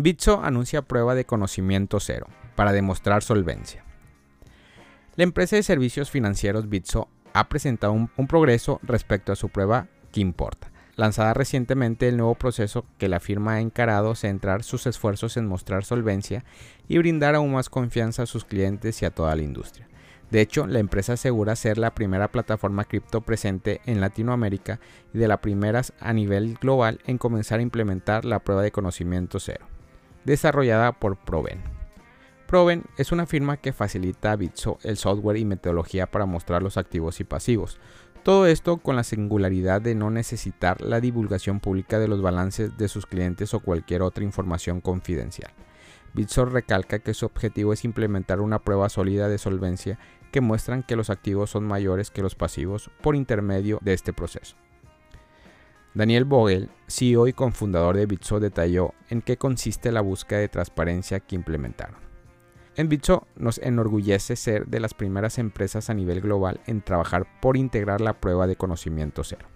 Bitso anuncia prueba de conocimiento cero para demostrar solvencia. La empresa de servicios financieros Bitso ha presentado un, progreso respecto a su prueba que importa. Lanzada recientemente el nuevo proceso que la firma ha encarado centrar sus esfuerzos en mostrar solvencia y brindar aún más confianza a sus clientes y a toda la industria. De hecho, la empresa asegura ser la primera plataforma cripto presente en Latinoamérica y de las primeras a nivel global en comenzar a implementar la prueba de conocimiento cero, desarrollada por Proven. Proven es una firma que facilita a Bitso el software y metodología para mostrar los activos y pasivos. Todo esto con la singularidad de no necesitar la divulgación pública de los balances de sus clientes o cualquier otra información confidencial. Bitso recalca que su objetivo es implementar una prueba sólida de solvencia que muestran que los activos son mayores que los pasivos por intermedio de este proceso. Daniel Vogel, CEO y cofundador de Bitso, detalló en qué consiste la búsqueda de transparencia que implementaron. En Bitso nos enorgullece ser de las primeras empresas a nivel global en trabajar por integrar la prueba de conocimiento cero.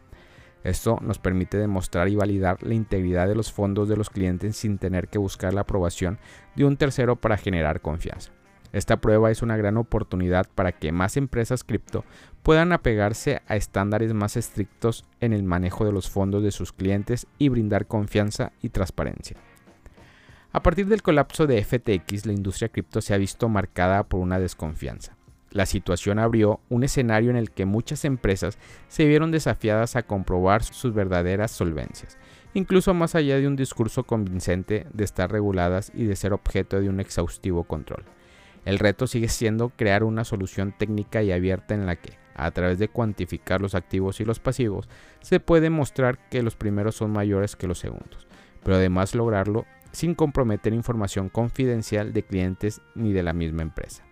Esto nos permite demostrar y validar la integridad de los fondos de los clientes sin tener que buscar la aprobación de un tercero para generar confianza. Esta prueba es una gran oportunidad para que más empresas cripto puedan apegarse a estándares más estrictos en el manejo de los fondos de sus clientes y brindar confianza y transparencia. A partir del colapso de FTX, la industria cripto se ha visto marcada por una desconfianza. La situación abrió un escenario en el que muchas empresas se vieron desafiadas a comprobar sus verdaderas solvencias, incluso más allá de un discurso convincente de estar reguladas y de ser objeto de un exhaustivo control. El reto sigue siendo crear una solución técnica y abierta en la que, a través de cuantificar los activos y los pasivos, se puede mostrar que los primeros son mayores que los segundos, pero además lograrlo sin comprometer información confidencial de clientes ni de la misma empresa.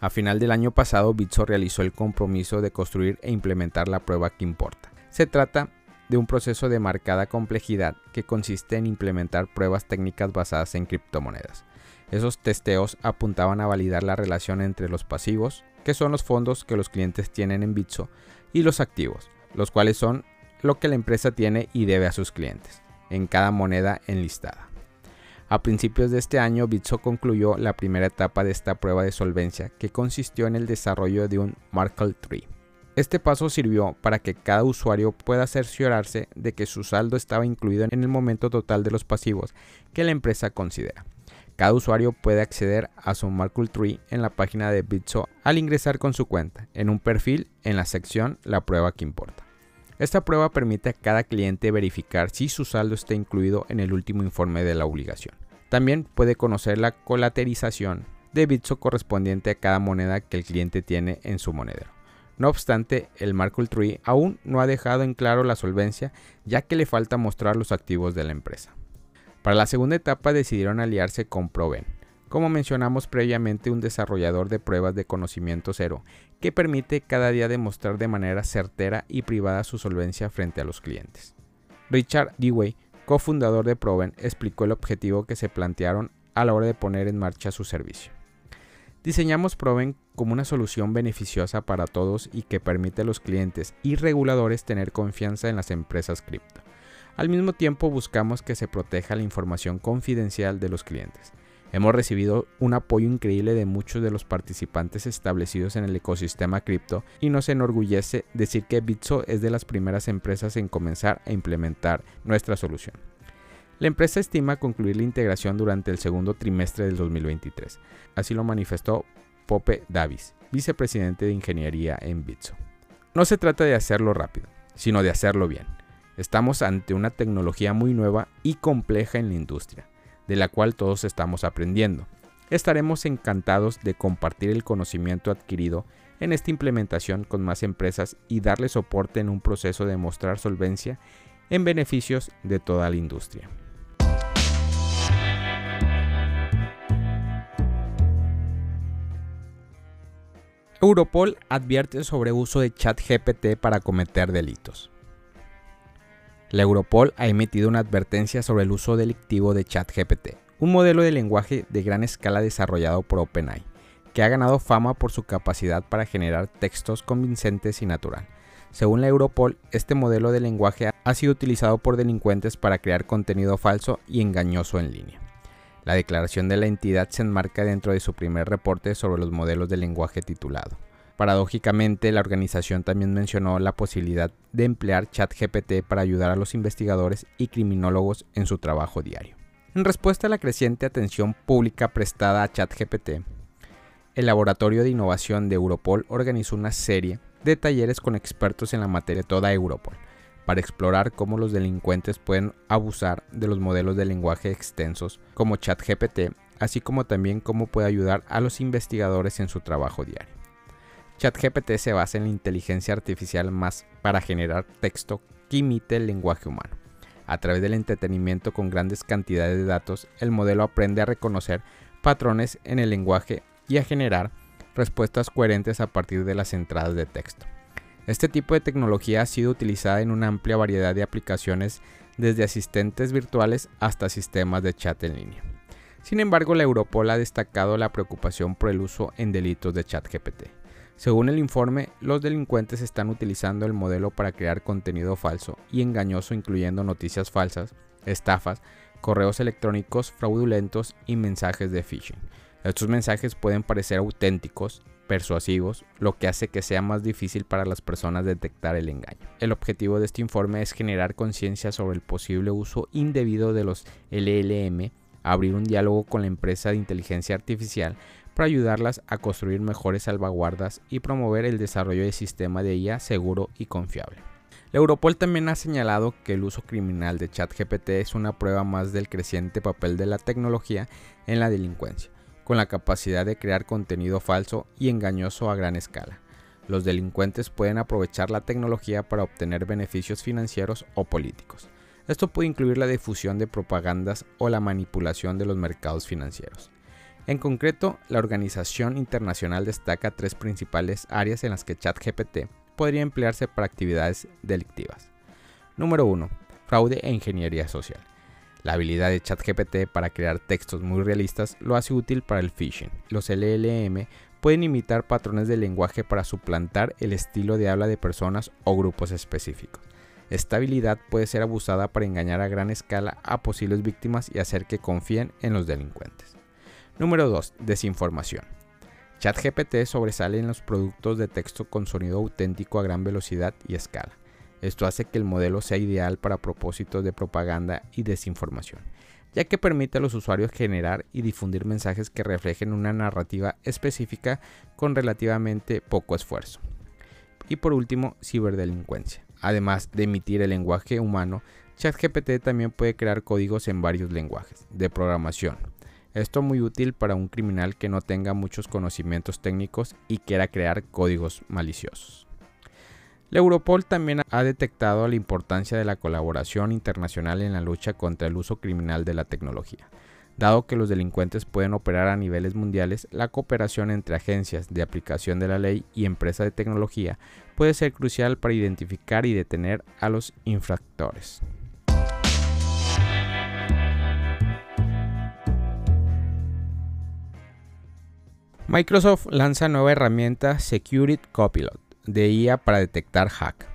A final del año pasado, Bitso realizó el compromiso de construir e implementar la prueba que importa. Se trata de un proceso de marcada complejidad que consiste en implementar pruebas técnicas basadas en criptomonedas. Esos testeos apuntaban a validar la relación entre los pasivos, que son los fondos que los clientes tienen en Bitso, y los activos, los cuales son lo que la empresa tiene y debe a sus clientes, en cada moneda enlistada. A principios de este año, Bitso concluyó la primera etapa de esta prueba de solvencia, que consistió en el desarrollo de un Markle Tree. Este paso sirvió para que cada usuario pueda cerciorarse de que su saldo estaba incluido en el momento total de los pasivos que la empresa considera. Cada usuario puede acceder a su Markle Tree en la página de Bitso al ingresar con su cuenta en un perfil en la sección La prueba que importa. Esta prueba permite a cada cliente verificar si su saldo está incluido en el último informe de la obligación. También puede conocer la colaterización de Bitso correspondiente a cada moneda que el cliente tiene en su monedero. No obstante, el Markle Tree aún no ha dejado en claro la solvencia ya que le falta mostrar los activos de la empresa. Para la segunda etapa decidieron aliarse con Proven, como mencionamos previamente un desarrollador de pruebas de conocimiento cero, que permite cada día demostrar de manera certera y privada su solvencia frente a los clientes. Richard Dewey, cofundador de Proven, explicó el objetivo que se plantearon a la hora de poner en marcha su servicio. Diseñamos Proven como una solución beneficiosa para todos y que permite a los clientes y reguladores tener confianza en las empresas cripto. Al mismo tiempo buscamos que se proteja la información confidencial de los clientes. Hemos recibido un apoyo increíble de muchos de los participantes establecidos en el ecosistema cripto y nos enorgullece decir que Bitso es de las primeras empresas en comenzar a implementar nuestra solución. La empresa estima concluir la integración durante el segundo trimestre del 2023. Así lo manifestó Pope Davis, vicepresidente de ingeniería en Bitso. No se trata de hacerlo rápido, sino de hacerlo bien. Estamos ante una tecnología muy nueva y compleja en la industria, de la cual todos estamos aprendiendo. Estaremos encantados de compartir el conocimiento adquirido en esta implementación con más empresas y darle soporte en un proceso de mostrar solvencia en beneficios de toda la industria. Europol advierte sobre uso de ChatGPT para cometer delitos. La Europol ha emitido una advertencia sobre el uso delictivo de ChatGPT, un modelo de lenguaje de gran escala desarrollado por OpenAI, que ha ganado fama por su capacidad para generar textos convincentes y natural. Según la Europol, este modelo de lenguaje ha sido utilizado por delincuentes para crear contenido falso y engañoso en línea. La declaración de la entidad se enmarca dentro de su primer reporte sobre los modelos de lenguaje titulado. Paradójicamente, la organización también mencionó la posibilidad de emplear ChatGPT para ayudar a los investigadores y criminólogos en su trabajo diario. En respuesta a la creciente atención pública prestada a ChatGPT, el Laboratorio de Innovación de Europol organizó una serie de talleres con expertos en la materia de toda Europol para explorar cómo los delincuentes pueden abusar de los modelos de lenguaje extensos como ChatGPT, así como también cómo puede ayudar a los investigadores en su trabajo diario. ChatGPT se basa en la inteligencia artificial más para generar texto que imite el lenguaje humano. A través del entretenimiento con grandes cantidades de datos, el modelo aprende a reconocer patrones en el lenguaje y a generar respuestas coherentes a partir de las entradas de texto. Este tipo de tecnología ha sido utilizada en una amplia variedad de aplicaciones desde asistentes virtuales hasta sistemas de chat en línea. Sin embargo, la Europol ha destacado la preocupación por el uso en delitos de ChatGPT. Según el informe, los delincuentes están utilizando el modelo para crear contenido falso y engañoso incluyendo noticias falsas, estafas, correos electrónicos fraudulentos y mensajes de phishing. Estos mensajes pueden parecer auténticos, persuasivos, lo que hace que sea más difícil para las personas detectar el engaño. El objetivo de este informe es generar conciencia sobre el posible uso indebido de los LLM, abrir un diálogo con la empresa de inteligencia artificial para ayudarlas a construir mejores salvaguardas y promover el desarrollo de sistema de IA seguro y confiable. La Europol también ha señalado que el uso criminal de ChatGPT es una prueba más del creciente papel de la tecnología en la delincuencia con la capacidad de crear contenido falso y engañoso a gran escala. Los delincuentes pueden aprovechar la tecnología para obtener beneficios financieros o políticos. Esto puede incluir la difusión de propagandas o la manipulación de los mercados financieros. En concreto, la organización internacional destaca tres principales áreas en las que ChatGPT podría emplearse para actividades delictivas. Número 1. Fraude e ingeniería social. La habilidad de ChatGPT para crear textos muy realistas lo hace útil para el phishing. Los LLM pueden imitar patrones de lenguaje para suplantar el estilo de habla de personas o grupos específicos. Esta habilidad puede ser abusada para engañar a gran escala a posibles víctimas y hacer que confíen en los delincuentes. Número 2. Desinformación. ChatGPT sobresale en los productos de texto con sonido auténtico a gran velocidad y escala. Esto hace que el modelo sea ideal para propósitos de propaganda y desinformación, ya que permite a los usuarios generar y difundir mensajes que reflejen una narrativa específica con relativamente poco esfuerzo. Y por último, ciberdelincuencia. Además de emitir el lenguaje humano, ChatGPT también puede crear códigos en varios lenguajes de programación. Esto muy útil para un criminal que no tenga muchos conocimientos técnicos y quiera crear códigos maliciosos. La Europol también ha detectado la importancia de la colaboración internacional en la lucha contra el uso criminal de la tecnología. Dado que los delincuentes pueden operar a niveles mundiales, la cooperación entre agencias de aplicación de la ley y empresas de tecnología puede ser crucial para identificar y detener a los infractores. Microsoft lanza nueva herramienta Security Copilot de IA para detectar hack.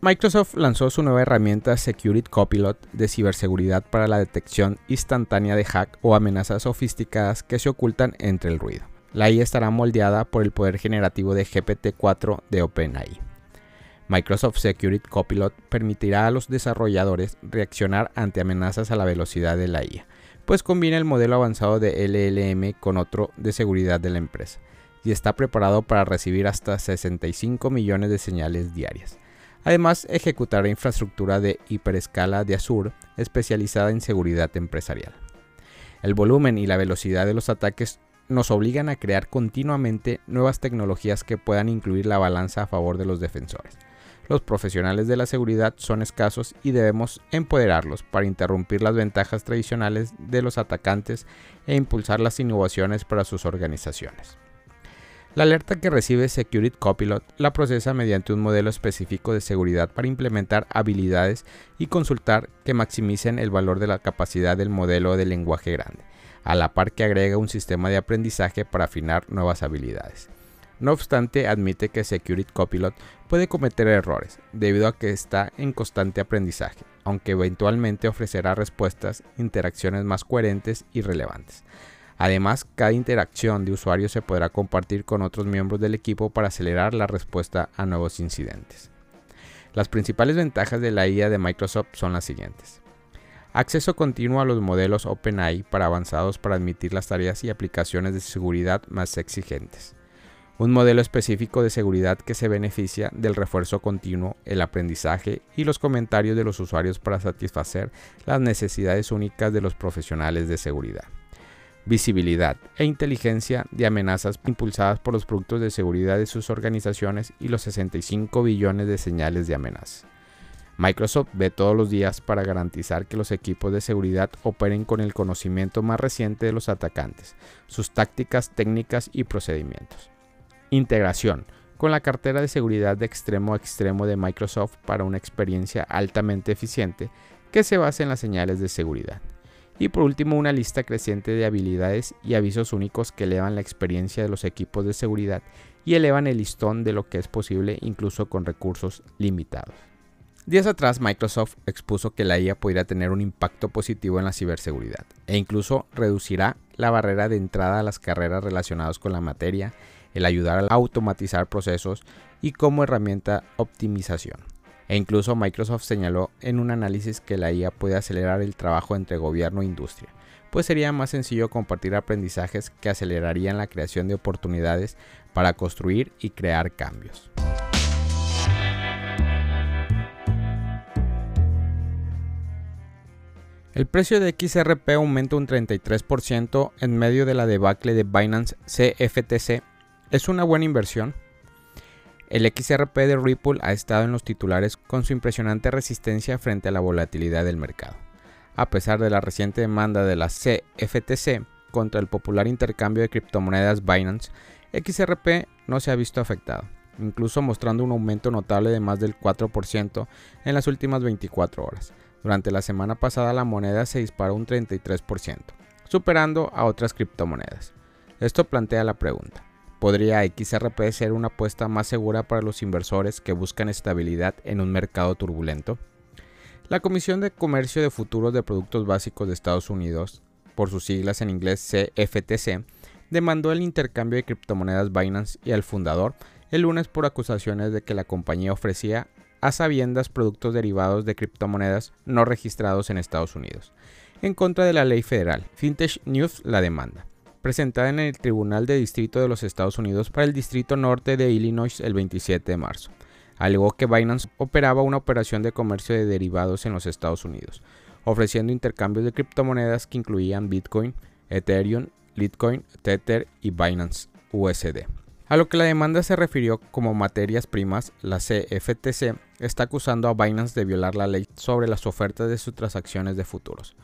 Microsoft lanzó su nueva herramienta Security Copilot de ciberseguridad para la detección instantánea de hack o amenazas sofisticadas que se ocultan entre el ruido. La IA estará moldeada por el poder generativo de GPT-4 de OpenAI. Microsoft Security Copilot permitirá a los desarrolladores reaccionar ante amenazas a la velocidad de la IA, pues combina el modelo avanzado de LLM con otro de seguridad de la empresa y está preparado para recibir hasta 65 millones de señales diarias. Además, ejecutará infraestructura de hiperescala de Azure especializada en seguridad empresarial. El volumen y la velocidad de los ataques nos obligan a crear continuamente nuevas tecnologías que puedan incluir la balanza a favor de los defensores. Los profesionales de la seguridad son escasos y debemos empoderarlos para interrumpir las ventajas tradicionales de los atacantes e impulsar las innovaciones para sus organizaciones. La alerta que recibe Security Copilot la procesa mediante un modelo específico de seguridad para implementar habilidades y consultar que maximicen el valor de la capacidad del modelo de lenguaje grande, a la par que agrega un sistema de aprendizaje para afinar nuevas habilidades. No obstante, admite que Security Copilot puede cometer errores, debido a que está en constante aprendizaje, aunque eventualmente ofrecerá respuestas, interacciones más coherentes y relevantes. Además, cada interacción de usuario se podrá compartir con otros miembros del equipo para acelerar la respuesta a nuevos incidentes. Las principales ventajas de la IA de Microsoft son las siguientes. Acceso continuo a los modelos OpenAI para avanzados para admitir las tareas y aplicaciones de seguridad más exigentes. Un modelo específico de seguridad que se beneficia del refuerzo continuo, el aprendizaje y los comentarios de los usuarios para satisfacer las necesidades únicas de los profesionales de seguridad visibilidad e inteligencia de amenazas impulsadas por los productos de seguridad de sus organizaciones y los 65 billones de señales de amenaza. Microsoft ve todos los días para garantizar que los equipos de seguridad operen con el conocimiento más reciente de los atacantes, sus tácticas, técnicas y procedimientos. Integración con la cartera de seguridad de extremo a extremo de Microsoft para una experiencia altamente eficiente que se basa en las señales de seguridad. Y por último, una lista creciente de habilidades y avisos únicos que elevan la experiencia de los equipos de seguridad y elevan el listón de lo que es posible incluso con recursos limitados. Días atrás, Microsoft expuso que la IA podría tener un impacto positivo en la ciberseguridad e incluso reducirá la barrera de entrada a las carreras relacionadas con la materia, el ayudar a automatizar procesos y como herramienta optimización. E incluso Microsoft señaló en un análisis que la IA puede acelerar el trabajo entre gobierno e industria, pues sería más sencillo compartir aprendizajes que acelerarían la creación de oportunidades para construir y crear cambios. El precio de XRP aumenta un 33% en medio de la debacle de Binance CFTC. ¿Es una buena inversión? El XRP de Ripple ha estado en los titulares con su impresionante resistencia frente a la volatilidad del mercado. A pesar de la reciente demanda de la CFTC contra el popular intercambio de criptomonedas Binance, XRP no se ha visto afectado, incluso mostrando un aumento notable de más del 4% en las últimas 24 horas. Durante la semana pasada la moneda se disparó un 33%, superando a otras criptomonedas. Esto plantea la pregunta, ¿Podría XRP ser una apuesta más segura para los inversores que buscan estabilidad en un mercado turbulento? La Comisión de Comercio de Futuros de Productos Básicos de Estados Unidos, por sus siglas en inglés CFTC, demandó el intercambio de criptomonedas Binance y al fundador el lunes por acusaciones de que la compañía ofrecía a sabiendas productos derivados de criptomonedas no registrados en Estados Unidos, en contra de la ley federal. Fintech News la demanda presentada en el Tribunal de Distrito de los Estados Unidos para el Distrito Norte de Illinois el 27 de marzo. Alegó que Binance operaba una operación de comercio de derivados en los Estados Unidos, ofreciendo intercambios de criptomonedas que incluían Bitcoin, Ethereum, Litecoin, Tether y Binance USD. A lo que la demanda se refirió como materias primas, la CFTC está acusando a Binance de violar la ley sobre las ofertas de sus transacciones de futuros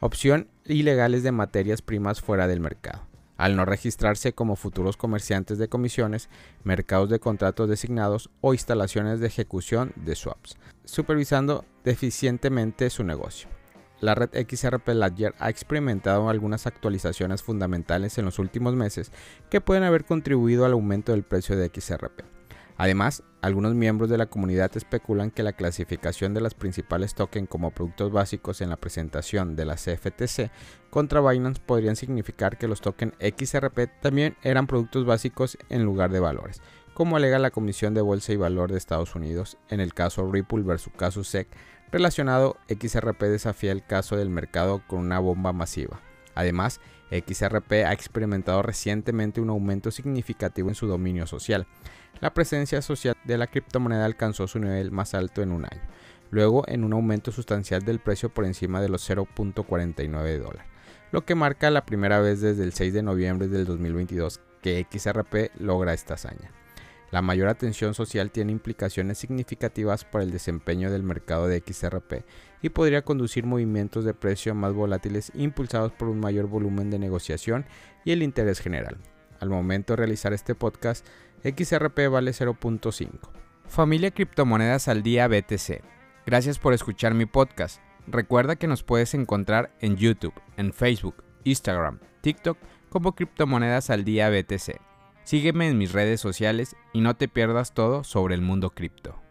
opción ilegales de materias primas fuera del mercado, al no registrarse como futuros comerciantes de comisiones, mercados de contratos designados o instalaciones de ejecución de swaps, supervisando deficientemente su negocio. La red XRP Ledger ha experimentado algunas actualizaciones fundamentales en los últimos meses que pueden haber contribuido al aumento del precio de XRP. Además, algunos miembros de la comunidad especulan que la clasificación de las principales tokens como productos básicos en la presentación de la CFTC contra Binance podrían significar que los tokens XRP también eran productos básicos en lugar de valores, como alega la Comisión de Bolsa y Valor de Estados Unidos en el caso Ripple vs. caso SEC relacionado XRP desafía el caso del mercado con una bomba masiva. Además, XRP ha experimentado recientemente un aumento significativo en su dominio social. La presencia social de la criptomoneda alcanzó su nivel más alto en un año, luego en un aumento sustancial del precio por encima de los 0.49 dólares, lo que marca la primera vez desde el 6 de noviembre del 2022 que XRP logra esta hazaña. La mayor atención social tiene implicaciones significativas para el desempeño del mercado de XRP y podría conducir movimientos de precio más volátiles impulsados por un mayor volumen de negociación y el interés general. Al momento de realizar este podcast, XRP vale 0.5. Familia Criptomonedas al Día BTC. Gracias por escuchar mi podcast. Recuerda que nos puedes encontrar en YouTube, en Facebook, Instagram, TikTok como Criptomonedas al Día BTC. Sígueme en mis redes sociales y no te pierdas todo sobre el mundo cripto.